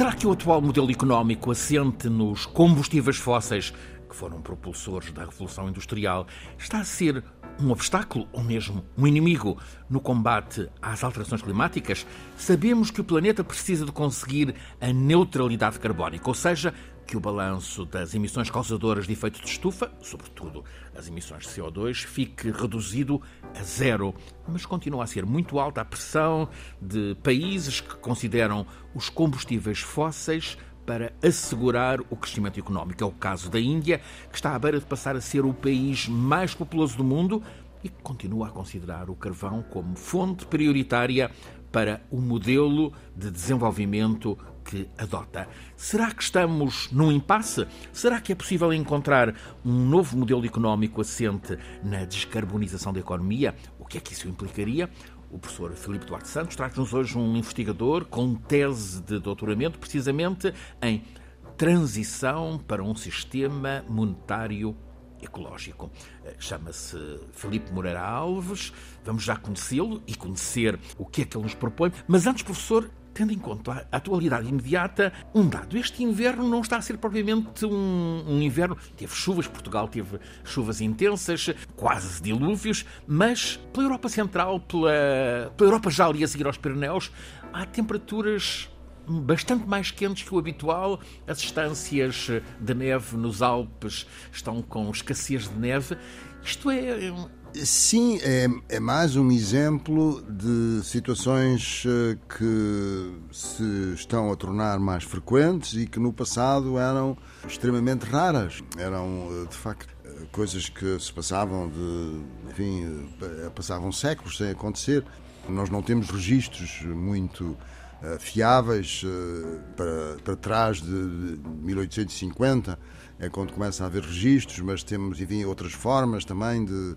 Será que o atual modelo económico assente nos combustíveis fósseis, que foram propulsores da Revolução Industrial, está a ser um obstáculo ou mesmo um inimigo no combate às alterações climáticas? Sabemos que o planeta precisa de conseguir a neutralidade carbónica, ou seja, que o balanço das emissões causadoras de efeito de estufa, sobretudo as emissões de CO2, fique reduzido a zero. Mas continua a ser muito alta a pressão de países que consideram os combustíveis fósseis para assegurar o crescimento económico. É o caso da Índia, que está à beira de passar a ser o país mais populoso do mundo e que continua a considerar o carvão como fonte prioritária para o modelo de desenvolvimento que adota. Será que estamos num impasse? Será que é possível encontrar um novo modelo económico assente na descarbonização da economia? O que é que isso implicaria? O professor Filipe Duarte Santos traz-nos hoje um investigador com tese de doutoramento precisamente em transição para um sistema monetário ecológico. Eh, chama-se Felipe Moreira Alves. Vamos já conhecê-lo e conhecer o que é que ele nos propõe. Mas antes, professor, tendo em conta a atualidade imediata, um dado. Este inverno não está a ser propriamente um, um, inverno. Teve chuvas, Portugal teve chuvas intensas, quase dilúvios, mas pela Europa Central, pela, pela Europa já ali a seguir aos Pirineus, há temperaturas bastante mais quentes que o habitual. As estâncias de neve nos Alpes estão com escassez de neve. Isto é Sim, é, é, mais um exemplo de situações eh, que se estão a tornar mais frequentes e que no passado eram extremamente raras. Eram, eh, de facto, eh, coisas que se passavam de. Enfim, passavam séculos sem acontecer. Nós não temos registros muito fiáveis para, para trás de 1850, é quando começa a haver registros, mas temos, enfim, outras formas também de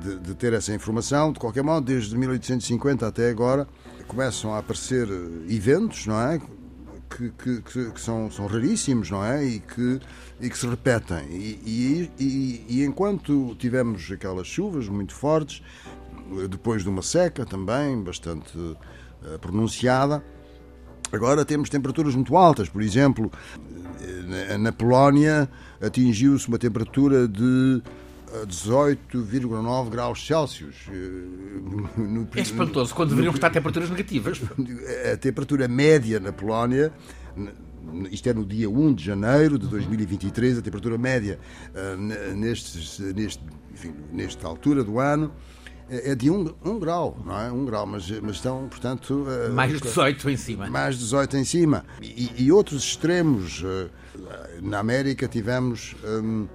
de, de, ter essa informação. De qualquer modo, desde 1850 até agora, começam a aparecer eh, eventos, não é? Que, que, que, são, são raríssimos, não é? E que, e que se repetem. E, e, e, enquanto tivemos aquelas chuvas muito fortes, depois de uma seca também bastante uh, pronunciada, agora temos temperaturas muito altas. Por exemplo, eh, na Polónia atingiu-se uma temperatura de 18,9 graus Celsius. Eh, no, é espantoso, quando deveriam estar temperaturas negativas. A temperatura média na Polónia, isto é no dia 1 de janeiro de 2023, a temperatura média uh, neste, neste, enfim, nesta altura do ano é, é de 1 um, um grau, não é? 1 um grau, mas, mas estão, portanto. Uh, mais 18 em cima. Mais 18 em cima. E, e outros extremos. Uh, na América tivemos. Um,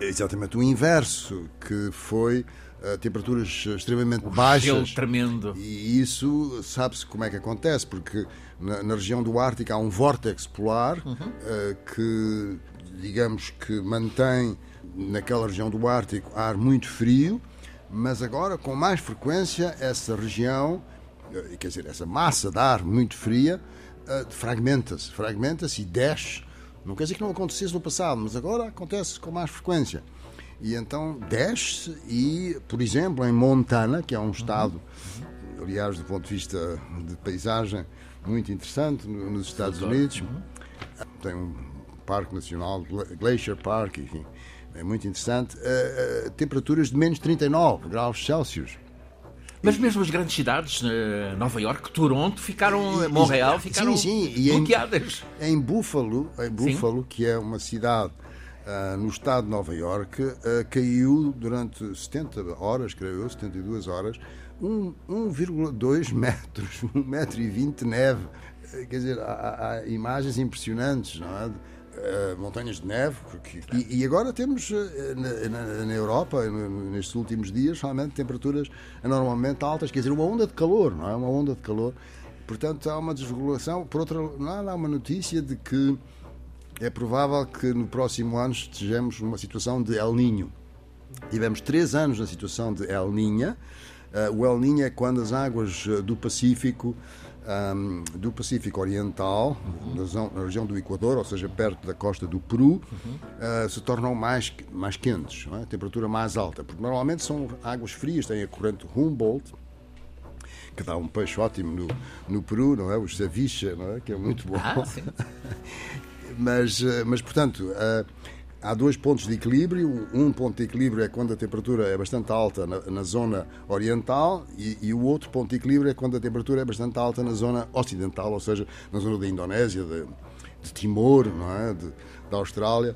exatamente o inverso, que foi uh, temperaturas extremamente o baixas. Gelo tremendo. E isso sabe-se como é que acontece, porque na, na, região do Ártico há um vórtex polar uhum. uh, que, digamos que mantém naquela região do Ártico ar muito frio, mas agora com mais frequência essa região, uh, quer dizer, essa massa de ar muito fria, fragmenta-se, fragmenta-se e desce não quer dizer que não acontecesse no passado, mas agora acontece com mais frequência. E então desce e, por exemplo, em Montana, que é um estado, aliás, do ponto de vista de paisagem, muito interessante nos Estados Unidos, uhum. tem um parque nacional, Glacier Park, enfim, é muito interessante, uh, uh, temperaturas de menos 39 graus Celsius. Mas mesmo as grandes cidades, eh, Nova York, Toronto, ficaram, Montreal, ficaram sim, sim. bloqueadas. Em, em Buffalo, em Buffalo que é uma cidade uh, no estado de Nova York, uh, caiu durante 70 horas, creio eu, 72 horas, 1,2 metros, 1,20 metro e 20 de neve. Quer dizer, há, há imagens impressionantes, não é? Uh, montanhas de neve. E, e, agora temos uh, na, na, na, Europa, nestes últimos dias, realmente temperaturas anormalmente altas, quer dizer, uma onda de calor, não é? Uma onda de calor. Portanto, há uma desregulação. Por outro lado, há uma notícia de que é provável que no próximo ano estejamos numa situação de El Ninho. Tivemos três anos na situação de El Ninha. Uh, o El Ninho é quando as águas do Pacífico um, do Pacífico Oriental, uhum. na, zona, na, região do Equador, ou seja, perto da costa do Peru, uhum. uh, se tornam mais, mais quentes, é? temperatura mais alta, porque normalmente são águas frias, têm a corrente Humboldt, que dá um peixe ótimo no, no Peru, não é? O ceviche, não é? Que é muito bom. Ah, mas, mas, portanto, uh, há dois pontos de equilíbrio. Um ponto de equilíbrio é quando a temperatura é bastante alta na, na zona oriental e, e, o outro ponto de equilíbrio é quando a temperatura é bastante alta na zona ocidental, ou seja, na zona da Indonésia, de, de Timor, não é? De, da Austrália.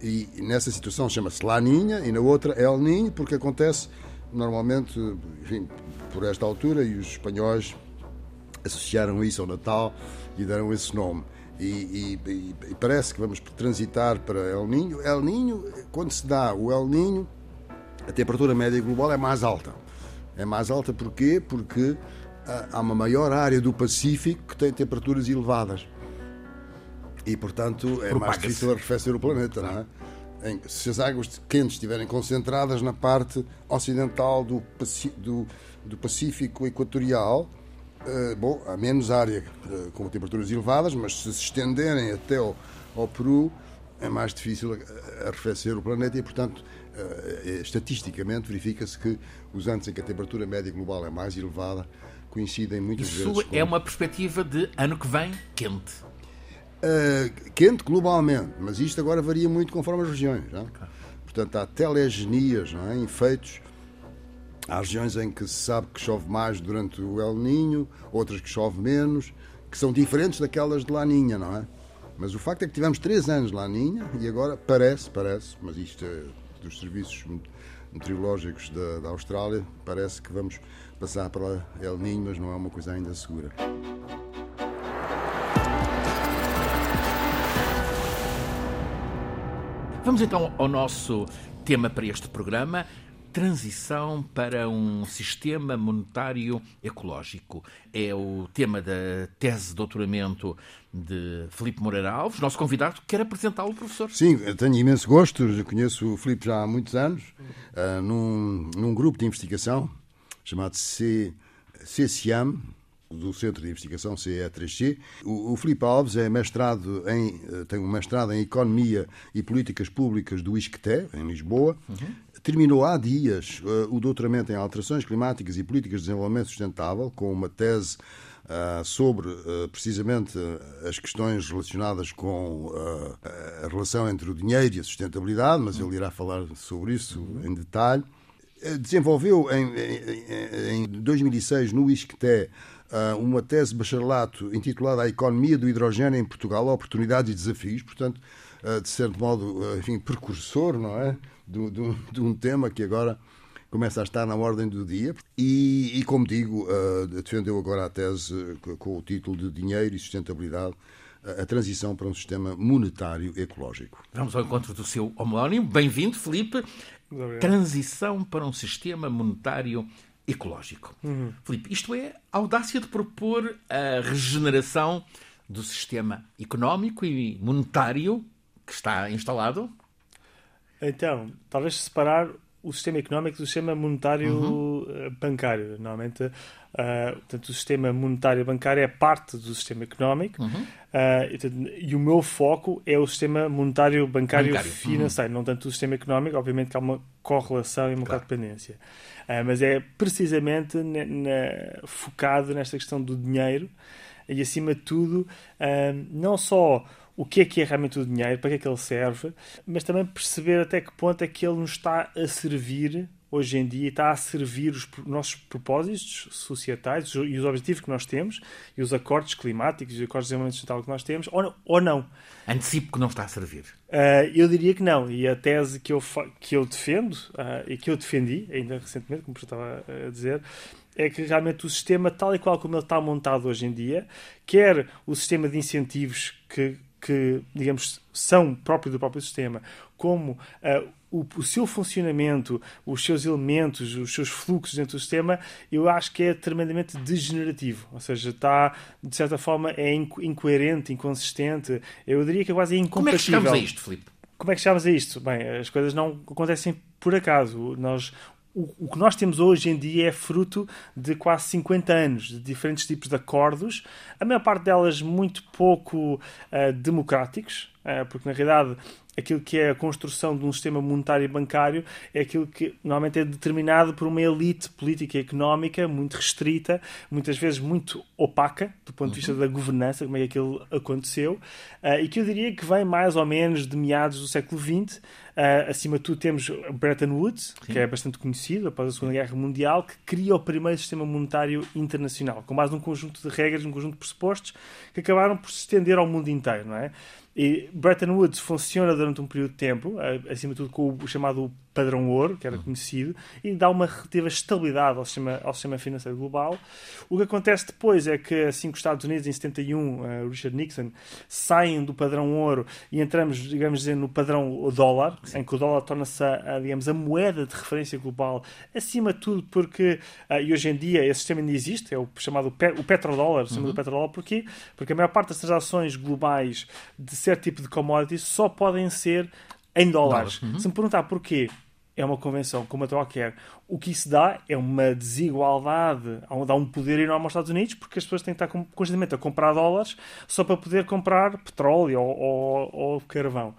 E, nessa situação chama-se Laninha e na outra é El Ninho, porque acontece normalmente, enfim, por esta altura e os espanhóis associaram isso ao Natal e deram esse nome. E, e, e, parece que vamos transitar para El Ninho. El Ninho, quando se dá o El Ninho, a temperatura média global é mais alta. É mais alta porquê? Porque ah, há uma maior área do Pacífico que tem temperaturas elevadas. E, portanto, é mais difícil arrefecer o planeta, não é? se as águas quentes estiverem concentradas na parte ocidental do, do, do Pacífico Equatorial, bom, há menos área eh, com temperaturas elevadas, mas se se estenderem até ao, ao Peru, é mais difícil arrefecer o planeta e, portanto, eh, estatisticamente verifica-se que os anos em que a temperatura média global é mais elevada coincidem muitas Isso vezes. Isso é uma perspectiva de ano que vem quente. Uh, quente globalmente, mas isto agora varia muito conforme as regiões. Não? É? Portanto, há telegenias, não é? efeitos Há regiões em que se sabe que chove mais durante o El Ninho, outras que chove menos, que são diferentes daquelas de Laninha, não é? Mas o facto é que tivemos três anos Laninha e agora parece, parece, mas isto é dos serviços meteorológicos da, da Austrália, parece que vamos passar para El Ninho, mas não é uma coisa ainda segura. Vamos então ao nosso tema para este programa transição para um sistema monetário ecológico. É o tema da tese de doutoramento de Filipe Moreira Alves, nosso convidado. Quer apresentá-lo, professor? Sim, tenho imenso gosto. Eu conheço o Filipe já há muitos anos, uh, num, num, grupo de investigação chamado C, do Centro de Investigação CE3C. O, o Filipe Alves é mestrado em, eh, tem um mestrado em Economia e Políticas Públicas do ISCTE, em Lisboa. Uhum. Terminou há dias uh, o doutoramento em Alterações Climáticas e Políticas de Desenvolvimento Sustentável, com uma tese Uh, sobre uh, precisamente as questões relacionadas com a relação entre o dinheiro e a sustentabilidade, mas ele irá falar sobre isso em detalhe. Desenvolveu em, em, em 2006 no ISCTE uma tese de bacharelato intitulada A Economia do Hidrogênio em Portugal, Oportunidades e Desafios, portanto, de certo modo, enfim, precursor, não é? de, de, de, um tema que agora começa a estar na ordem do dia. E, e como digo, uh, defendeu agora a tese com, com o título de Dinheiro e Sustentabilidade a transição para um sistema monetário ecológico. Vamos ao encontro do seu homónimo. Bem-vindo, Felipe. Transição para um sistema monetário ecológico. Uhum. Felipe, isto é a audácia de propor a regeneração do sistema económico e monetário que está instalado? Então, talvez separar o sistema económico do sistema monetário uhum. Eh, bancário. Normalmente, uh, portanto, o sistema monetário bancário é parte do sistema económico uhum. uh, e, o meu foco é o sistema monetário bancário, bancário. financeiro, uhum. não tanto o sistema económico. Obviamente que há uma correlação e uma claro. codependência. Uh, mas é precisamente na, na, focado nesta questão do dinheiro e, acima de tudo, não só o que é que é realmente o dinheiro, para que é que ele serve, mas também perceber até que ponto é que ele nos está a servir hoje em dia, está a servir os nossos propósitos societais e os objetivos que nós temos e os acordos climáticos e os acordos de desenvolvimento sustentável que nós temos, ou, ou não. Antecipo que não está a servir. Uh, eu diria que não. E a tese que eu, que eu defendo uh, e que eu defendi, ainda recentemente, como estava a dizer, é que realmente o sistema, tal e qual como ele está montado hoje em dia, quer o sistema de incentivos que que, digamos, são próprios do próprio sistema, como uh, o, o, seu funcionamento, os seus elementos, os seus fluxos dentro do sistema, eu acho que é tremendamente degenerativo. Ou seja, está, de certa forma, é inco incoerente, inconsistente. Eu diria que é quase incompatível. Como é que chegamos a isto, Filipe? Como é que chegamos a isto? Bem, as coisas não acontecem por acaso. Nós, o, que nós temos hoje em dia é fruto de quase 50 anos de diferentes tipos de acordos, a maior parte delas muito pouco uh, democráticos, porque na realidade aquilo que é a construção de um sistema monetário e bancário é aquilo que normalmente é determinado por uma elite política e económica muito restrita, muitas vezes muito opaca do ponto de vista uhum. da governança, como é que aquilo aconteceu, uh, e que eu diria que vem mais ou menos de meados do século XX. Uh, acima de tudo temos Bretton Woods, Sim. que é bastante conhecido após a Segunda Guerra Mundial, que cria o primeiro sistema monetário internacional, com base num conjunto de regras, num conjunto de pressupostos que acabaram por se estender ao mundo inteiro, não é? E Bretton Woods funciona durante um período de tempo, acima de tudo com o chamado padrão ouro, que era uhum. conhecido, e dá uma relativa estabilidade ao sistema, ao sistema financeiro global. O que acontece depois é que, assim que os Estados Unidos, em 71, uh, Richard Nixon, saem do padrão ouro e entramos, digamos dizer, no padrão dólar, Sim. em que o dólar torna-se, a, digamos, a moeda de referência global, acima de tudo porque, uh, e hoje em dia esse sistema ainda existe, é o chamado pe o petrodólar, o sistema uhum. do petrodólar, porquê? Porque a maior parte das transações globais de certo tipo de commodities só podem ser em dólares. Uhum. Se me perguntar porquê, é uma convenção como a qualquer. O que isso dá é uma desigualdade, dá um poder enorme aos Estados Unidos, porque as pessoas têm que estar constantemente a comprar dólares só para poder comprar petróleo ou, ou, ou carvão.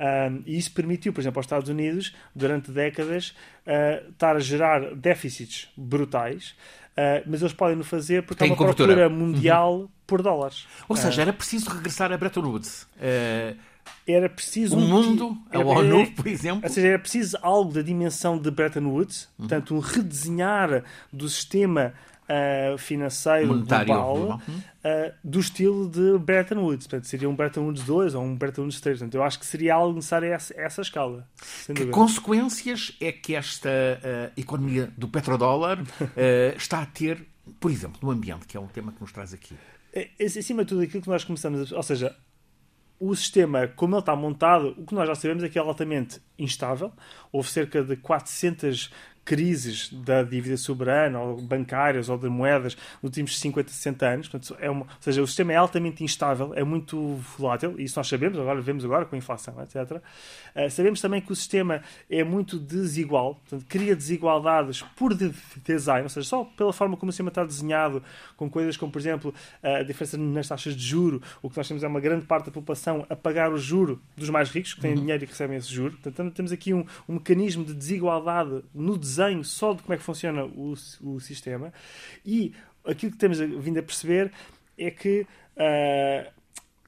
Um, e isso permitiu, por exemplo, aos Estados Unidos, durante décadas, uh, estar a gerar déficits brutais, uh, mas eles podem no fazer porque Tem há uma cobertura. procura mundial uhum. por dólares. Ou seja, uh, era preciso regressar a Bretton Woods era preciso. O um mundo, a ONU, por exemplo. Ou seja, era preciso algo da dimensão de Bretton Woods, uhum. portanto, um redesenhar do sistema uh, financeiro Monetário, global uh, do estilo de Bretton Woods. Portanto, seria um Bretton Woods 2 ou um Bretton Woods 3. Portanto, eu acho que seria algo necessário a essa, a essa escala. Que consequências é que esta uh, economia do petrodólar está a ter, por exemplo, no ambiente, que é um tema que nos traz aqui? É, acima de tudo, aquilo que nós começamos a... Ou seja, o sistema, como ele está montado, o que nós já sabemos é que é altamente instável. Houve cerca de 400 crises da dívida soberana, ou bancárias, ou de moedas, nos últimos 50, 60 anos. Portanto, é uma, ou seja, o sistema é altamente instável, é muito volátil, e isso nós sabemos, agora vemos agora com a inflação, etc. Uh, eh, sabemos também que o sistema é muito desigual, portanto, cria desigualdades por design, ou seja, só pela forma como o sistema está desenhado, com coisas como, por exemplo, a diferença nas taxas de juro, o que nós temos é uma grande parte da população a pagar o juro dos mais ricos, que têm uhum. dinheiro e recebem esse juro. Portanto, temos aqui um, um mecanismo de desigualdade no design desenho só de como é que funciona o, o sistema e aquilo que temos vindo a perceber é que uh,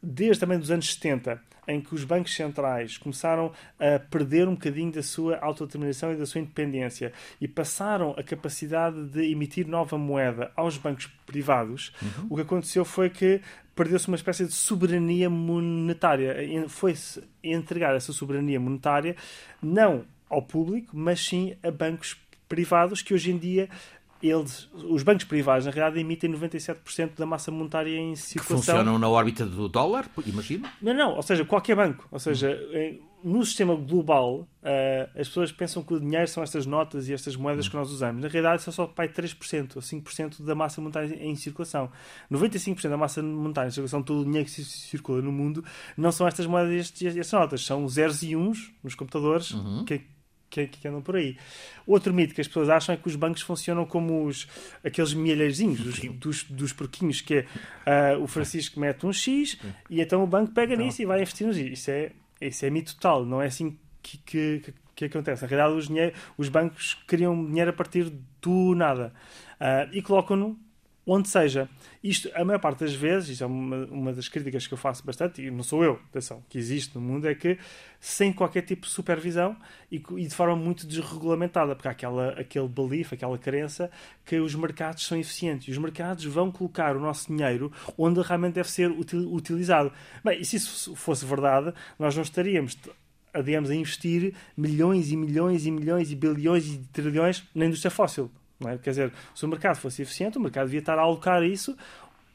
desde também dos anos 70 em que os bancos centrais começaram a perder um bocadinho da sua autodeterminação e da sua independência e passaram a capacidade de emitir nova moeda aos bancos privados, uhum. o que aconteceu foi que perdeu-se uma espécie de soberania monetária. Foi-se entregar essa soberania monetária não ao público, mas sim a bancos privados que hoje em dia eles, os bancos privados, na realidade, emitem 97% da massa monetária em circulação. Que funcionam na órbita do dólar, imagino? Não, não, ou seja, qualquer banco. Ou seja, no sistema global, uh, as pessoas pensam que o dinheiro são estas notas e estas moedas que nós usamos. Na realidade, são só pai 3% ou 5% da massa monetária em circulação. 95% da massa monetária em circulação, todo o dinheiro que circula no mundo, não são estas moedas e estas notas. São zeros e uns nos computadores uhum. que que, que, andam por aí. Outro mito que as pessoas acham é que os bancos funcionam como os, aqueles milheirinhos dos, dos, dos porquinhos, que é uh, o Francisco mete um X e então o banco pega nisso e vai investir nos Isso é, isso é mito total, não é assim que, que, que, que acontece. Na realidade, os, dinheiro, os bancos criam dinheiro a partir do nada uh, e colocam-no onde seja. Isto, a maior parte das vezes, isto é uma, uma das críticas que eu faço bastante, e não sou eu, atenção, que existe no mundo, é que sem qualquer tipo de supervisão e, e de forma muito desregulamentada, porque há aquela, aquele belief, aquela crença que os mercados são eficientes. E os mercados vão colocar o nosso dinheiro onde realmente deve ser util, utilizado. Bem, e se isso fosse verdade, nós não estaríamos digamos, a investir milhões e milhões e milhões e bilhões e trilhões na indústria fóssil. É? Quer dizer, se o mercado fosse eficiente, o mercado devia estar a alocar isso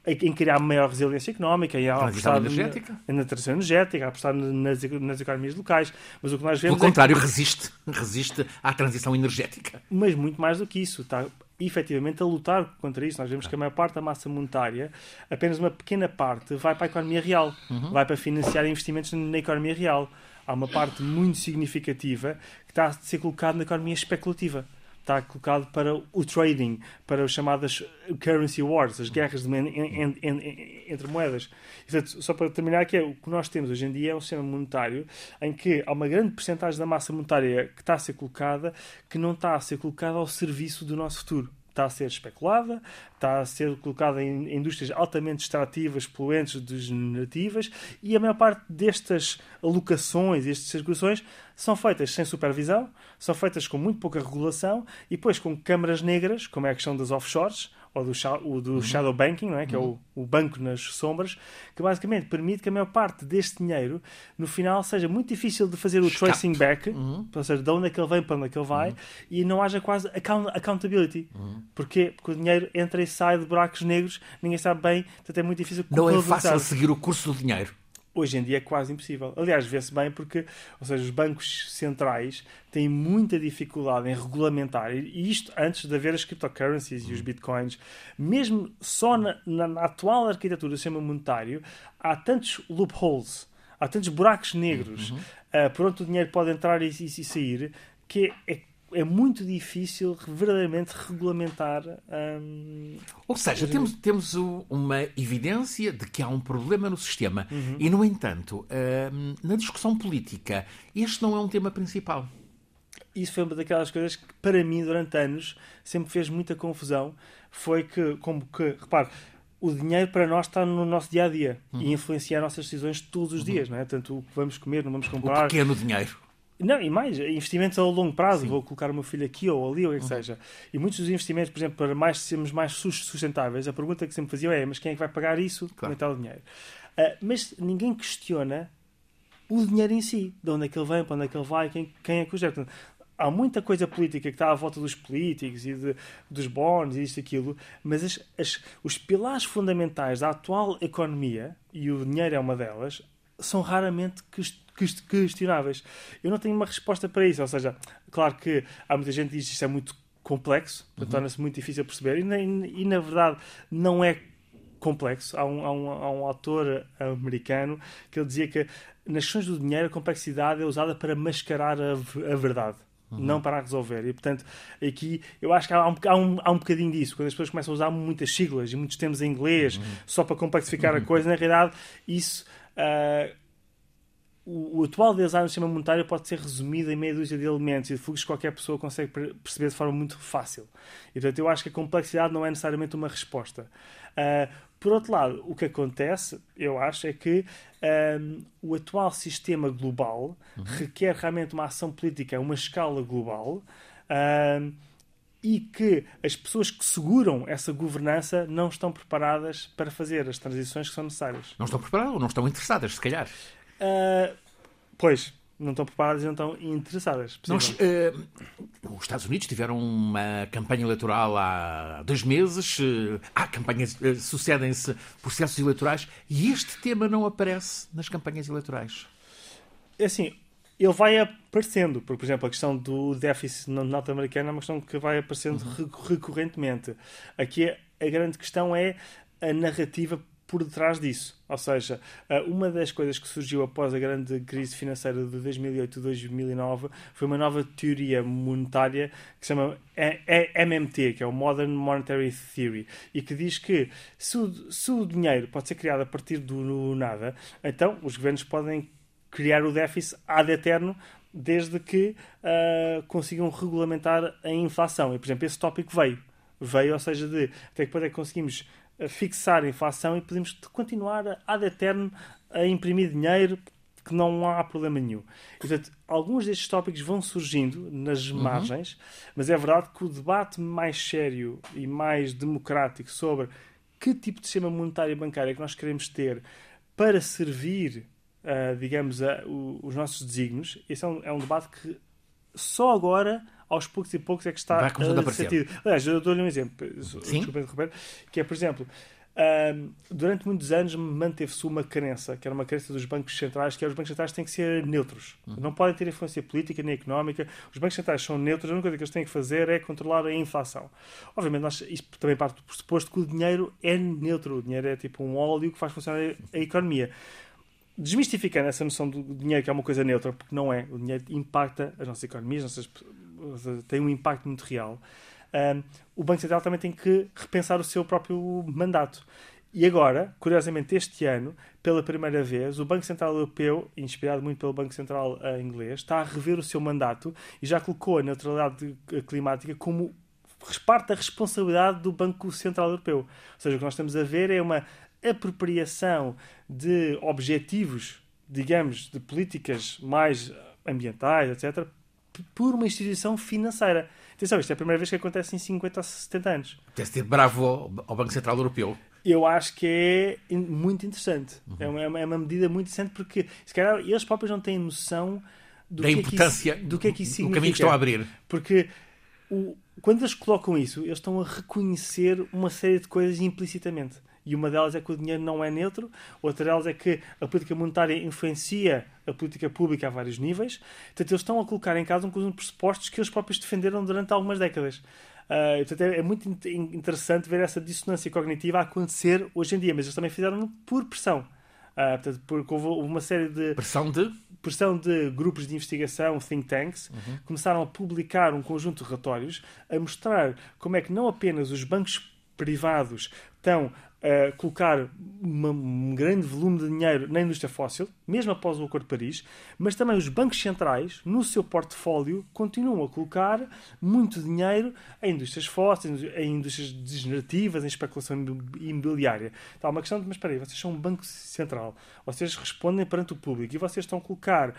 em criar maior resiliência económica, em apostar energética. Na, na transição energética, a apostar nas, nas economias locais. Mas o que nós vemos. Pelo contrário, é que... resiste, resiste à transição energética. Mas muito mais do que isso, está efetivamente a lutar contra isso. Nós vemos que a maior parte da massa monetária, apenas uma pequena parte, vai para a economia real, uhum. vai para financiar investimentos na economia real. Há uma parte muito significativa que está a ser colocada na economia especulativa está colocado para o trading, para as chamadas currency wars, as guerras de, en, en, en, entre moedas. Portanto, só para terminar, que é, o que nós temos hoje em dia é um sistema monetário em que há uma grande porcentagem da massa monetária que está a ser colocada que não está a ser colocada ao serviço do nosso futuro está a ser especulada, está a ser colocada em indústrias altamente extrativas, poluentes, degenerativas, e a maior parte destas alocações, estas circulações, são feitas sem supervisão, são feitas com muito pouca regulação e depois com câmaras negras, como é a questão das offshores, ou do, o do uhum. shadow banking, não é? que uhum. é o, o, banco nas sombras, que basicamente permite que a maior parte deste dinheiro, no final, seja muito difícil de fazer o Escape. tracing back, uhum. ou seja, de onde é que ele vem para onde é que ele vai, uhum. e não haja quase account accountability. Uhum. Porquê? Porque o dinheiro entra e sai de buracos negros, ninguém sabe bem, portanto é muito difícil. Não é fácil seguir o curso do dinheiro hoje em dia é quase impossível. Aliás, vê-se bem porque, ou seja, os bancos centrais têm muita dificuldade em regulamentar, e isto antes de haver as cryptocurrencies e os bitcoins, mesmo só na, na, na atual arquitetura do sistema monetário, há tantos loopholes, há tantos buracos negros uhum. uh, por onde o dinheiro pode entrar e, e, e sair, que é é muito difícil verdadeiramente regulamentar. Hum, Ou seja, temos, temos uma evidência de que há um problema no sistema uhum. e, no entanto, hum, na discussão política, este não é um tema principal. Isso foi uma daquelas coisas que, para mim, durante anos, sempre fez muita confusão. Foi que, como que, repare, o dinheiro para nós está no nosso dia a dia uhum. e influencia as nossas decisões todos os uhum. dias, não é? Tanto o que vamos comer, não vamos comprar. O pequeno dinheiro. Não, e mais, investimentos a longo prazo, Sim. vou colocar o meu filho aqui ou ali, ou o que uhum. seja. E muitos dos investimentos, por exemplo, para mais sermos mais sustentáveis, a pergunta que sempre faziam é: mas quem é que vai pagar isso? Claro. Como é o dinheiro? Uh, mas ninguém questiona o dinheiro em si, de onde é que ele vem, para onde é que ele vai, quem, quem é que o gera. Há muita coisa política que está à volta dos políticos e de, dos bons e isto e aquilo, mas as, as, os pilares fundamentais da atual economia, e o dinheiro é uma delas, são raramente questionáveis. Eu não tenho uma resposta para isso. Ou seja, claro que há muita gente que diz que isto é muito complexo, uhum. torna-se muito difícil perceber, e na, e na verdade não é complexo. Há um, há, um, há um autor americano que ele dizia que nas questões do dinheiro a complexidade é usada para mascarar a, a verdade. Uhum. Não para resolver. E, portanto, aqui eu acho que há um, há, um, há um bocadinho disso. Quando as pessoas começam a usar muitas siglas e muitos termos em inglês uhum. só para complexificar a uhum. coisa, na realidade, isso uh, o, o, atual design do sistema monetário pode ser resumido em meia dúzia de elementos e de fluxos que qualquer pessoa consegue perceber de forma muito fácil. E, portanto, eu acho que a complexidade não é necessariamente uma resposta. Uh, por outro lado, o que acontece, eu acho, é que um, o atual sistema global uhum. requer realmente uma ação política a uma escala global. Um, e que as pessoas que seguram essa governança não estão preparadas para fazer as transições que são necessárias. Não estão preparadas ou não estão interessadas, se calhar. Uh, pois, não estão preparadas e não estão interessadas. Nós, uh, os Estados Unidos tiveram uma campanha eleitoral há dois meses, uh, há campanhas, uh, sucedem-se processos eleitorais e este tema não aparece nas campanhas eleitorais. É assim, ele vai aparecendo, porque, por exemplo, a questão do déficit norte-americano é uma questão que vai aparecendo uhum. recorrentemente. Aqui a grande questão é a narrativa por detrás disso. Ou seja, eh, uma das coisas que surgiu após a grande crise financeira de 2008 e 2009 foi uma nova teoria monetária que se chama MMT, que é o Modern Monetary Theory, e que diz que se o, se o dinheiro pode ser criado a partir do nada, então os governos podem criar o déficit ad eterno desde que uh, consigam regulamentar a inflação. E, por exemplo, esse tópico veio. Veio, ou seja, de até que ponto é que conseguimos fixar a inflação e podemos continuar ad eterno a imprimir dinheiro que não há problema nenhum. E, portanto, alguns destes tópicos vão surgindo nas uhum. margens, mas é verdade que o debate mais sério e mais democrático sobre que tipo de sistema monetário e bancário é que nós queremos ter para servir, uh, digamos, a, o, os nossos desígnios, esse é um, é um debate que só agora aos poucos e poucos é que está a sentido. Aliás, eu dou-lhe um exemplo, desculpa interromper, que é, por exemplo, durante muitos anos manteve-se uma crença, que era uma crença dos bancos centrais, que é os bancos centrais têm que ser neutros. Uhum. Não podem ter influência política nem económica. Os bancos centrais são neutros, a única coisa que eles têm que fazer é controlar a inflação. Obviamente, nós, isto também parte do pressuposto que o dinheiro é neutro. O dinheiro é tipo um óleo que faz funcionar a economia desmistificando essa noção do dinheiro que é uma coisa neutra, porque não é. O dinheiro impacta as nossas economias, as nossas tem um impacto muito real, o Banco Central também tem que repensar o seu próprio mandato. E agora, curiosamente, este ano, pela primeira vez, o Banco Central Europeu, inspirado muito pelo Banco Central uh, inglês, está a rever o seu mandato e já colocou a neutralidade climática como parte da responsabilidade do Banco Central Europeu. Ou seja, o que nós estamos a ver é uma apropriação de objetivos, digamos, de políticas mais ambientais, etc., por uma instituição financeira. Atenção, isto é a primeira vez que acontece em 50 ou 70 anos. Deve ser bravo ao Banco Central Europeu. Eu acho que é muito interessante. Uhum. É, uma, é uma medida muito interessante porque, se calhar, eles próprios não têm noção do da que importância é que isso, do que é que isso significa. O caminho que estão a abrir. Porque o, quando eles colocam isso, eles estão a reconhecer uma série de coisas implicitamente. E uma delas é que o dinheiro não é neutro, outra delas é que a política monetária influencia a política pública a vários níveis. Portanto, eles estão a colocar em causa um conjunto de pressupostos que eles próprios defenderam durante algumas décadas. Uh, portanto, é, é, muito interessante ver essa dissonância cognitiva a acontecer hoje em dia, mas eles também fizeram por pressão. Uh, portanto, porque houve uma série de. Pressão de? Pressão de grupos de investigação, think tanks, uhum. começaram a publicar um conjunto de relatórios a mostrar como é que não apenas os bancos privados estão colocar uma, um grande volume de dinheiro na indústria fóssil, mesmo após o Acordo de Paris, mas também os bancos centrais, no seu portfólio, continuam a colocar muito dinheiro em indústrias fósseis, em indústrias degenerativas, em especulação imobiliária. Então, uma questão de, mas espera aí, vocês são um banco central, vocês respondem perante o público e vocês estão a colocar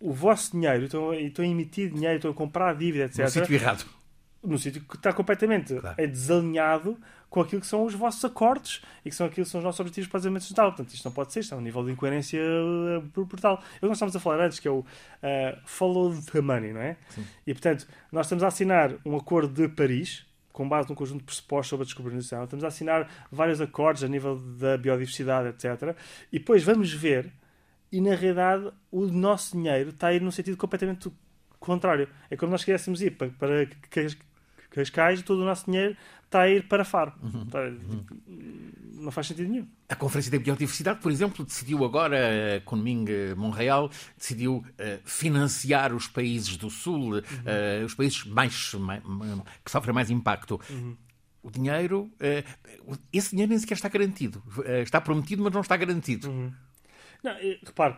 o vosso dinheiro, estão, estão a emitir dinheiro, estão a comprar dívida, etc. No sítio errado. No sítio que está completamente claro. é desalinhado com aquilo que são os vossos acordos e que são aquilo que são os nossos objetivos para o desenvolvimento sustentável. Portanto, isto não pode ser, isto é um nível de incoerência brutal. É o que nós estávamos a falar antes, que é o uh, follow the money, não é? Sim. E, portanto, nós estamos a assinar um acordo de Paris, com base num conjunto de pressupostos sobre a descarbonização, estamos a assinar vários acordos a nível da biodiversidade, etc. E depois vamos ver, e na realidade o nosso dinheiro está a ir num sentido completamente contrário. É como nós quiséssemos ir para, para Cascais e todo o nosso dinheiro está a ir para Faro. Uhum. Está, uhum. Não faz sentido nenhum. A Conferência da Biodiversidade, por exemplo, decidiu agora, Kunming Montreal, decidiu uh, financiar os países do Sul, uhum. uh, os países mais, mais, que sofrem mais impacto. Uhum. O dinheiro, uh, esse dinheiro nem sequer está garantido. está prometido, mas não está garantido. Uhum. Não, repare,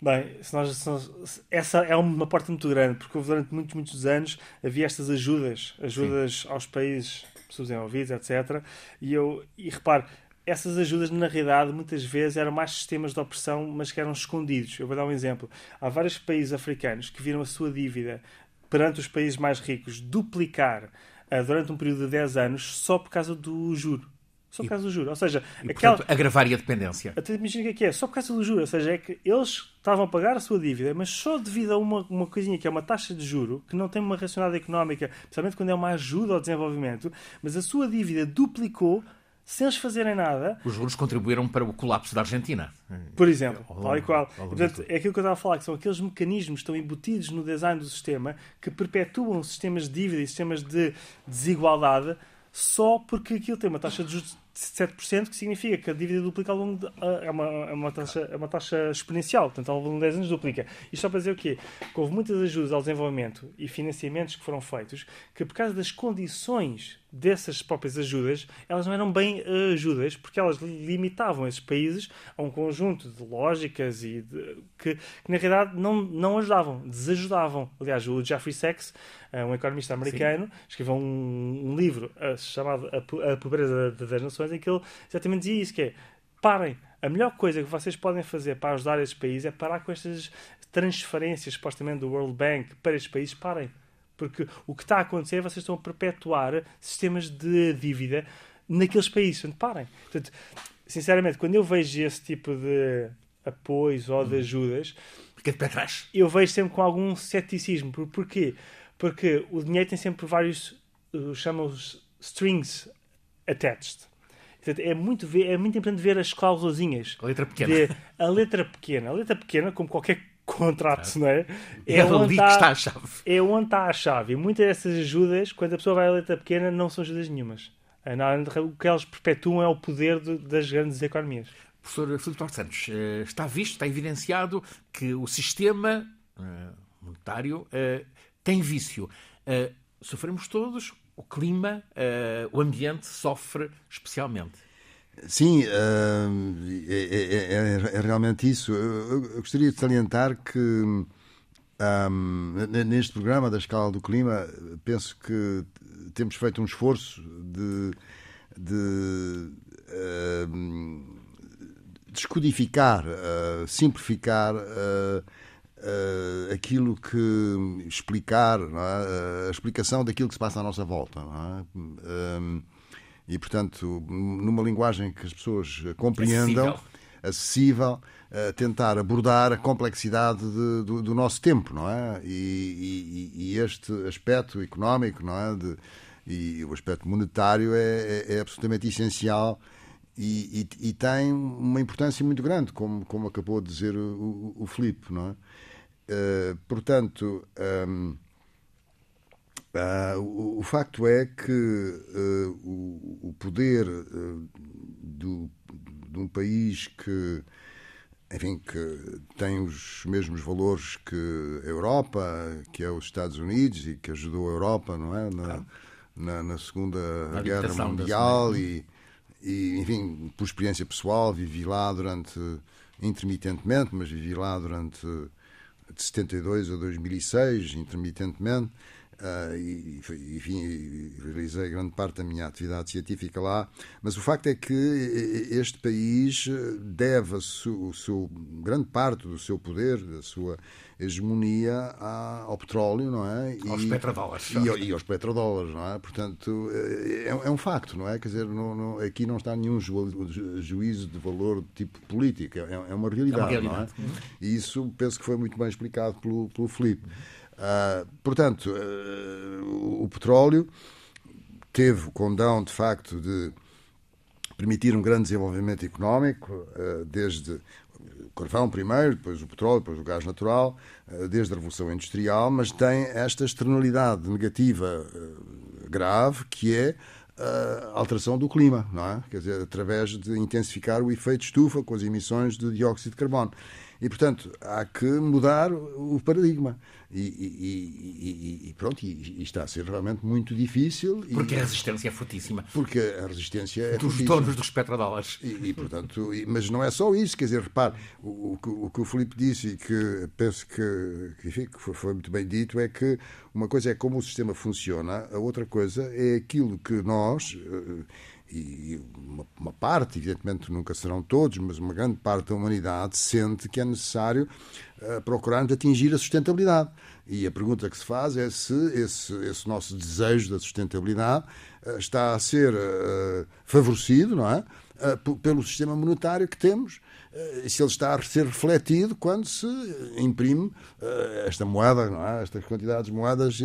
Bem, se nós, se nós, essa é uma porta muito grande, porque durante muitos, muitos anos havia estas ajudas, ajudas Sim. aos países subdesenvolvidos, etc. E eu, e repare, essas ajudas, na realidade, muitas vezes eram mais sistemas de opressão, mas que eram escondidos. Eu vou dar um exemplo. Há vários países africanos que viram a sua dívida perante os países mais ricos duplicar uh, durante um período de 10 anos só por causa do juro. Só por causa do juro. Ou seja, e, aquela... portanto, agravar a dependência. Até imagina o que é que é. Só por causa do juro. Ou seja, é que eles estavam a pagar a sua dívida, mas só devido a uma, uma coisinha que é uma taxa de juro, que não tem uma racionalidade económica, principalmente quando é uma ajuda ao desenvolvimento, mas a sua dívida duplicou sem eles fazerem nada. Os juros contribuíram para o colapso da Argentina. Por exemplo, tal e qual. Portanto, é aquilo que eu estava a falar, que são aqueles mecanismos que estão embutidos no design do sistema que perpetuam sistemas de dívida e sistemas de desigualdade só porque aquilo tem uma taxa de juros 7%, que significa que a dívida duplica ao longo de, é, uma, é, uma taxa, é uma taxa exponencial, portanto, ao longo de 10 anos duplica. Isto só para dizer o quê? Que houve muitas ajudas ao desenvolvimento e financiamentos que foram feitos que, por causa das condições dessas próprias ajudas, elas não eram bem eh, ajudas, porque elas limitavam esses países a um conjunto de lógicas e de, que, que, na realidade não, não ajudavam, desajudavam. Aliás, o Jeffrey Sachs, eh, um economista americano, Sim. escreveu um, um livro uh, chamado A Pobreza das Nações, em que ele exatamente dizia isso, que é, parem, a melhor coisa que vocês podem fazer para ajudar esses países é parar com estas transferências, supostamente, do World Bank para estes países, parem porque o que está a acontecer é que vocês estão a perpetuar sistemas de dívida naqueles países. Portanto, parem. Portanto, sinceramente, quando eu vejo esse tipo de apoios ou de hum. ajudas, Fica de pé atrás. eu vejo sempre com algum ceticismo. Por, porquê? Porque o dinheiro tem sempre vários, uh, chamam-os strings attached. Portanto, é muito, ver, é muito importante ver as cláusulazinhas. A letra pequena. De, a letra pequena. A letra pequena, como qualquer contratos, não é? É, é que está a chave. É onde está a chave. E muitas dessas ajudas, quando a pessoa vai à letra pequena, não são ajudas nenhumas. O que elas perpetuam é o poder de, das grandes economias. Professor Filipe Torres Santos, eh, está visto, está evidenciado que o sistema eh, monetário eh, tem vício. Sofremos todos, o clima, o ambiente sofre especialmente. Sim, uh, é, é, é, é, realmente isso. Eu, gostaria de salientar que um, neste programa da escala do clima, penso que temos feito um esforço de, de uh, descodificar, uh, simplificar uh, aquilo que explicar, é? a explicação daquilo que se passa à nossa volta. Um, e, portanto, numa linguagem que as pessoas compreendam, acessível, acessível tentar abordar a complexidade de, do, do, nosso tempo, não é? E, e, e, este aspecto económico, não é? De, e o aspecto monetário é, é, é absolutamente essencial e, e, e, tem uma importância muito grande, como, como acabou de dizer o, o, o Filipe, não é? Uh, portanto, um, ah, o, o, facto é que uh, o, o, poder do, de um país que, enfim, que tem os mesmos valores que a Europa, que é os Estados Unidos e que ajudou a Europa, não é? Na, na, na Segunda na Guerra Mundial e e, enfim, por experiência pessoal, vivi lá durante, intermitentemente, mas vivi lá durante de 72 a 2006, intermitentemente, Uh, e, enfim, realizei grande parte da minha atividade científica lá, mas o facto é que este país deve o seu, grande parte do seu poder, da sua hegemonia ao petróleo, não é? Aos e, petrodólares. E, e, aos petrodólares, não é? Portanto, é, é um facto, não é? Quer dizer, não, não, aqui não está nenhum ju, juízo de valor de tipo político, é, é uma realidade, é uma realidade. não é? E isso penso que foi muito bem explicado pelo, pelo Filipe. Uh, portanto, uh, o petróleo teve o condão, de facto, de permitir um grande desenvolvimento económico, uh, desde o carvão primeiro, depois o petróleo, depois o gás natural, desde a Revolução Industrial, mas tem esta externalidade negativa grave que é a alteração do clima, não é? Quer dizer, através de intensificar o efeito estufa com as emissões de dióxido de carbono. E, portanto, há que mudar o paradigma. E, e, e, e pronto, e, está a ser realmente muito difícil. Porque a resistência é fortíssima. Porque a resistência é Dos fortíssima. donos dos petrodólares. E, portanto, mas não é só isso, quer dizer, repare, o, o, o que o Filipe disse e que penso que, que, enfim, que foi, foi muito bem dito é que uma coisa é como o sistema funciona, a outra coisa é aquilo que nós eh, e uma, uma, parte, evidentemente nunca serão todos, mas uma grande parte da humanidade sente que é necessário uh, atingir a sustentabilidade. E a pergunta que se faz é se esse, esse nosso desejo da sustentabilidade uh, está a ser uh, favorecido não é? pelo sistema monetário que temos se ele está a ser refletido quando se imprime esta moeda, não é? estas quantidades de moedas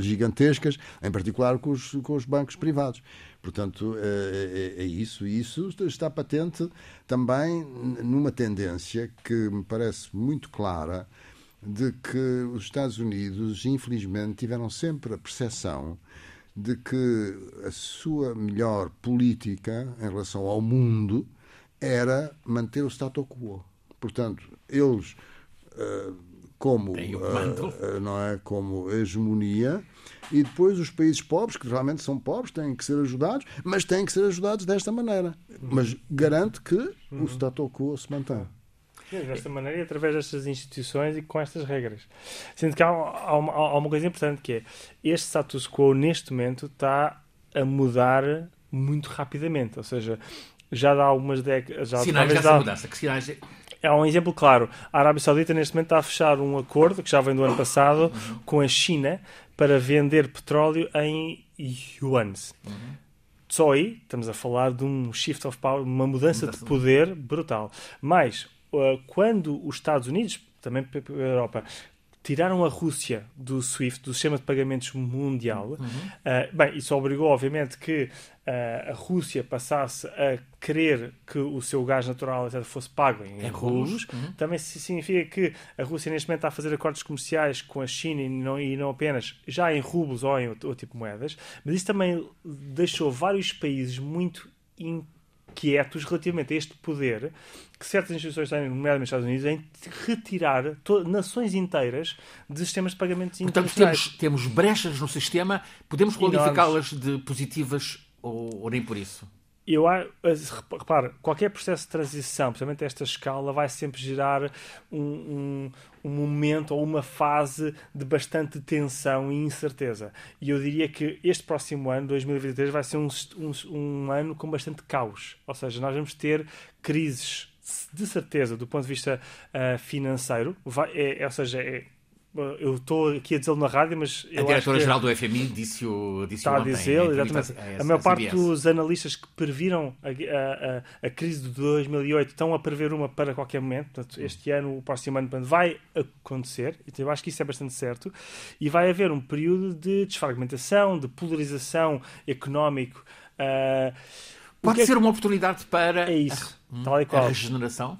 gigantescas, em particular com os, com os bancos privados. Portanto, é, é, é isso. E isso está patente também numa tendência que me parece muito clara de que os Estados Unidos, infelizmente, tiveram sempre a percepção de que a sua melhor política em relação ao mundo era manter o status quo. Portanto, eles, eh, como, eh, não é, como hegemonia, e depois os países pobres, que realmente são pobres, têm que ser ajudados, mas têm que ser ajudados desta maneira. Mas garante que o status quo se mantém. desta maneira e através destas instituições e com estas regras. Sendo que há, há, uma, há uma coisa importante que é este status quo neste momento está a mudar muito rapidamente. Ou seja, já dá algumas décadas. Já, sinais dessa dá, mudança. Que sinais é um exemplo claro. A Arábia Saudita, neste momento, está a fechar um acordo, que já vem do ano passado, uhum. com a China, para vender petróleo em yuans. Uhum. Só aí estamos a falar de um shift of power, uma mudança, mudança de poder brutal. Mas, uh, quando os Estados Unidos, também para a Europa, tiraram a Rússia do SWIFT, do sistema de pagamentos mundial. Uhum. Uh, bem, isso obrigou, obviamente, que uh, a Rússia passasse a querer que o seu gás natural até fosse pago em, em rublos. Uhum. Também significa que a Rússia, neste momento, está a fazer acordos comerciais com a China e não, e não apenas já em rublos ou em outro, outro tipo de moedas. Mas isso também deixou vários países muito quietos relativamente a este poder que certas instituições têm, nomeadamente nos Estados Unidos, em retirar nações inteiras de sistemas de pagamentos Portanto, internacionais. Temos, temos brechas no sistema, podemos qualificá-las de positivas ou, ou nem por isso? Eu repara, qualquer processo de transição, principalmente esta escala, vai sempre gerar um, um, um, momento ou uma fase de bastante tensão e incerteza. E eu diria que este próximo ano, 2023, vai ser um, um ano com bastante caos. Ou seja, nós vamos ter crises de certeza do ponto de vista uh, financeiro, vai, é, é, ou seja, é, eu estou aqui a dizê-lo na rádio, mas. a diretora-geral do FMI disse-o disse Está a dizer, exatamente. A, a, maior parte dos analistas que previram a, a, a, crise de 2008 estão a prever uma para qualquer momento. Portanto, este ano, o próximo ano, vai acontecer. Então, eu acho que isso é bastante certo. E vai haver um período de desfragmentação, de polarização económico. Uh, Pode é ser uma oportunidade para é isso, a, tal e qual. a regeneração?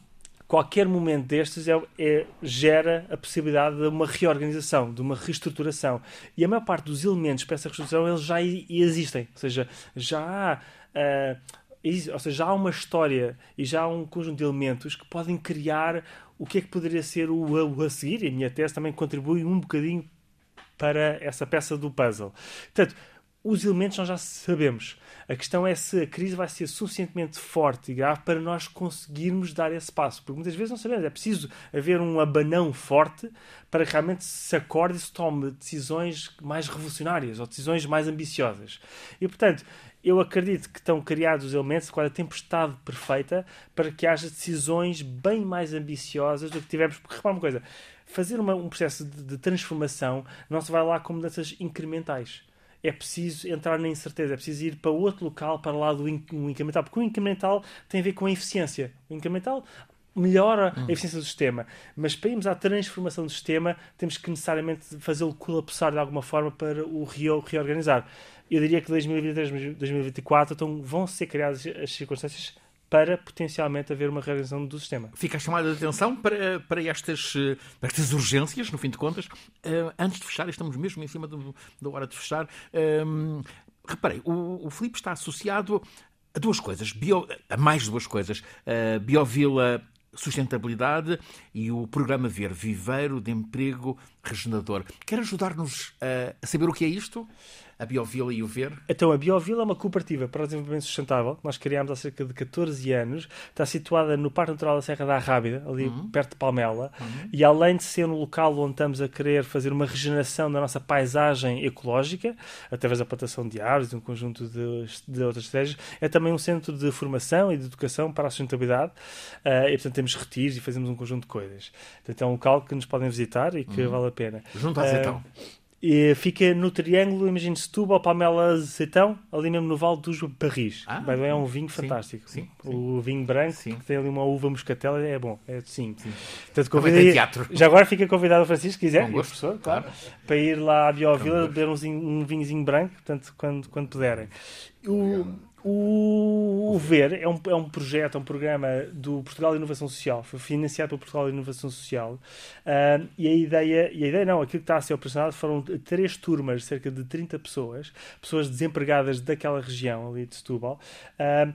Qualquer momento destes é, é, gera a possibilidade de uma reorganização, de uma reestruturação. E a maior parte dos elementos para essa reestruturação eles já existem. Ou seja, já há. Uh, ou seja, já há uma história e já há um conjunto de elementos que podem criar o que é que poderia ser o, o a seguir. E a minha tese também contribui um bocadinho para essa peça do puzzle. Portanto, os elementos nós já sabemos. A questão é se a crise vai ser suficientemente forte e grave para nós conseguirmos dar esse passo. Porque muitas vezes não sabemos. É preciso haver um abanão forte para que realmente se acorde e se tome decisões mais revolucionárias ou decisões mais ambiciosas. E, portanto, eu acredito que estão criados os elementos com a tempestade perfeita para que haja decisões bem mais ambiciosas do que tivemos. Porque, repara uma coisa, fazer uma, um processo de, de transformação não se vai lá com mudanças incrementais é preciso entrar na incerteza, é preciso ir para outro local para lá do incremental, porque o incremental tem a ver com a eficiência. O incremental melhora hum. a eficiência do sistema, mas para irmos à transformação do sistema temos que necessariamente fazê-lo colapsar de alguma forma para o reorganizar. Eu diria que 2023, 2024 então, vão ser criadas as circunstâncias para potencialmente haver uma realização do sistema. Fica a chamada de atenção para, para, estas, para estas urgências, no fim de contas. Uh, antes de fechar, estamos mesmo em cima do, da hora de fechar. Uh, reparei, o, o Filipe está associado a duas coisas, bio, a mais duas coisas. Uh, Biovila sustentabilidade e o programa Ver Viveiro de Emprego Regenerador. Quer ajudar-nos a saber o que é isto? A Biovila e o Ver? Então, a Biovila é uma cooperativa para o desenvolvimento sustentável que nós criámos há cerca de 14 anos. Está situada no Parque Natural da Serra da Rábida, ali uhum. perto de Palmela. Uhum. E além de ser um local onde estamos a querer fazer uma regeneração da nossa paisagem ecológica, através da plantação de árvores e um conjunto de, de outras estratégias, é também um centro de formação e de educação para a sustentabilidade. Uh, e, portanto, temos retiros e fazemos um conjunto de coisas. Portanto, é um local que nos podem visitar e que uhum. vale a pena. Junta-se uh, então. E fica no triângulo, imagine Setúbal, Palmela, Azeitão, ali mesmo no Vale dos Barris. Ah, é um vinho fantástico. Sim, sim, O vinho branco, sim. que tem ali uma uva moscatela, é bom. É, sim. sim. Portanto, convidei, teatro. Já agora fica convidado o Francisco, se quiser, o professor, claro, claro, para ir lá à Biovila beber um, um vinhozinho branco, portanto, quando, quando puderem. O, o, o VER é um, é um projeto, é um programa do Portugal Inovação Social, foi financiado pelo Portugal Inovação Social. Uh, e a ideia, e a ideia não, aquilo que está a ser operacionado foram três turmas, cerca de 30 pessoas, pessoas desempregadas daquela região ali de Setúbal, uh,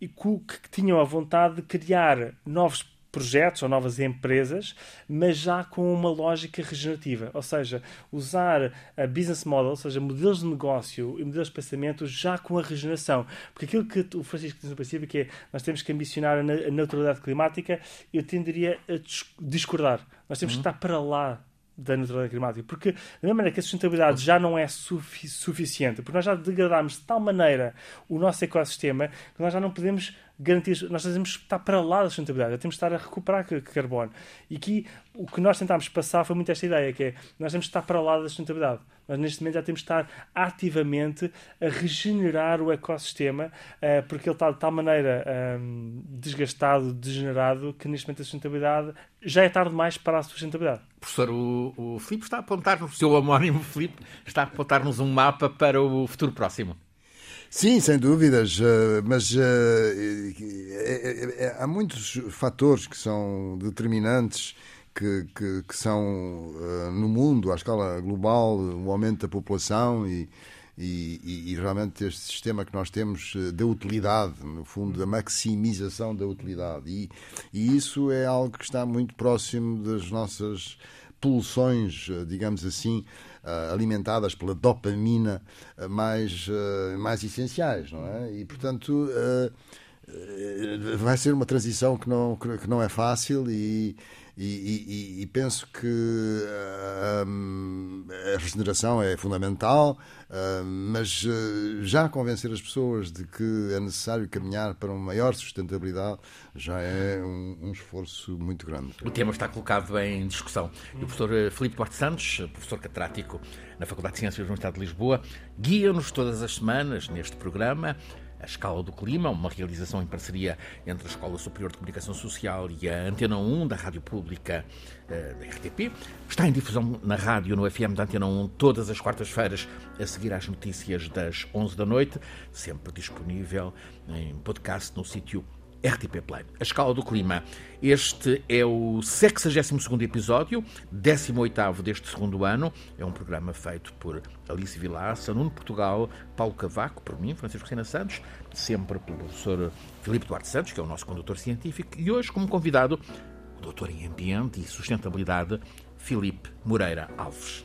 e que, que tinham a vontade de criar novos projetos ou novas empresas, mas já com uma lógica regenerativa, ou seja, usar a business model, ou seja, modelos de negócio e modelos de pensamento já com a regeneração. Porque aquilo que o Francisco diz no princípio, que é nós temos que ambicionar a neutralidade climática, eu tenderia a discordar. Nós temos uhum. que estar para lá da neutralidade climática. Porque, da mesma maneira que a sustentabilidade já não é sufi suficiente, porque nós já degradámos de tal maneira o nosso ecossistema que nós já não podemos garantir, nós temos que estar para lá da sustentabilidade, temos que estar a recuperar carbono. E aqui o que nós tentámos passar foi muito esta ideia, que é nós temos que estar para lá da sustentabilidade. Nós neste momento já temos que estar ativamente a regenerar o ecossistema, uh, porque ele está de tal maneira um, desgastado, degenerado, que neste momento a sustentabilidade já é tarde demais para a sustentabilidade. Professor, o, o Filipe está a apontar-nos, o seu homónimo Filipe, está a apontar-nos um mapa para o futuro próximo. Sim, sem dúvidas, eh, mas é, é, há muitos fatores que são determinantes que, que, que são no mundo, à escala global, o aumento da população e, e, e, realmente este sistema que nós temos eh, da utilidade, no fundo, da maximização da utilidade. E, e isso é algo que está muito próximo das nossas pulsões, eh, digamos assim, eh, alimentadas pela dopamina mais, mais essenciais, não é? E, portanto, vai ser uma transição que não, que não é fácil e e, e, e, penso que uh, a regeneração é fundamental, uh, mas uh, já convencer as pessoas de que é necessário caminhar para uma maior sustentabilidade já é um, um esforço muito grande. O tema está colocado em discussão. E o professor Filipe Duarte Santos, professor catedrático na Faculdade de Ciências da Universidade de Lisboa, guia-nos todas as semanas neste programa a Escala do Clima, uma realização em parceria entre a Escola Superior de Comunicação Social e a Antena 1 da Rádio Pública uh, da RTP. Está em difusão na rádio, no FM da Antena 1, todas as quartas-feiras, a seguir às notícias das 11 da noite, sempre disponível em podcast no sítio RTP Play. A escala do clima. Este é o 62º episódio, 18º deste segundo ano. É um programa feito por Alice Vilaça, Nuno Portugal, Paulo Cavaco, por mim, Francisco Sena Santos, sempre pelo professor Filipe Duarte Santos, que é o nosso condutor científico, e hoje como convidado o doutor em Ambiente e Sustentabilidade, Filipe Moreira Alves.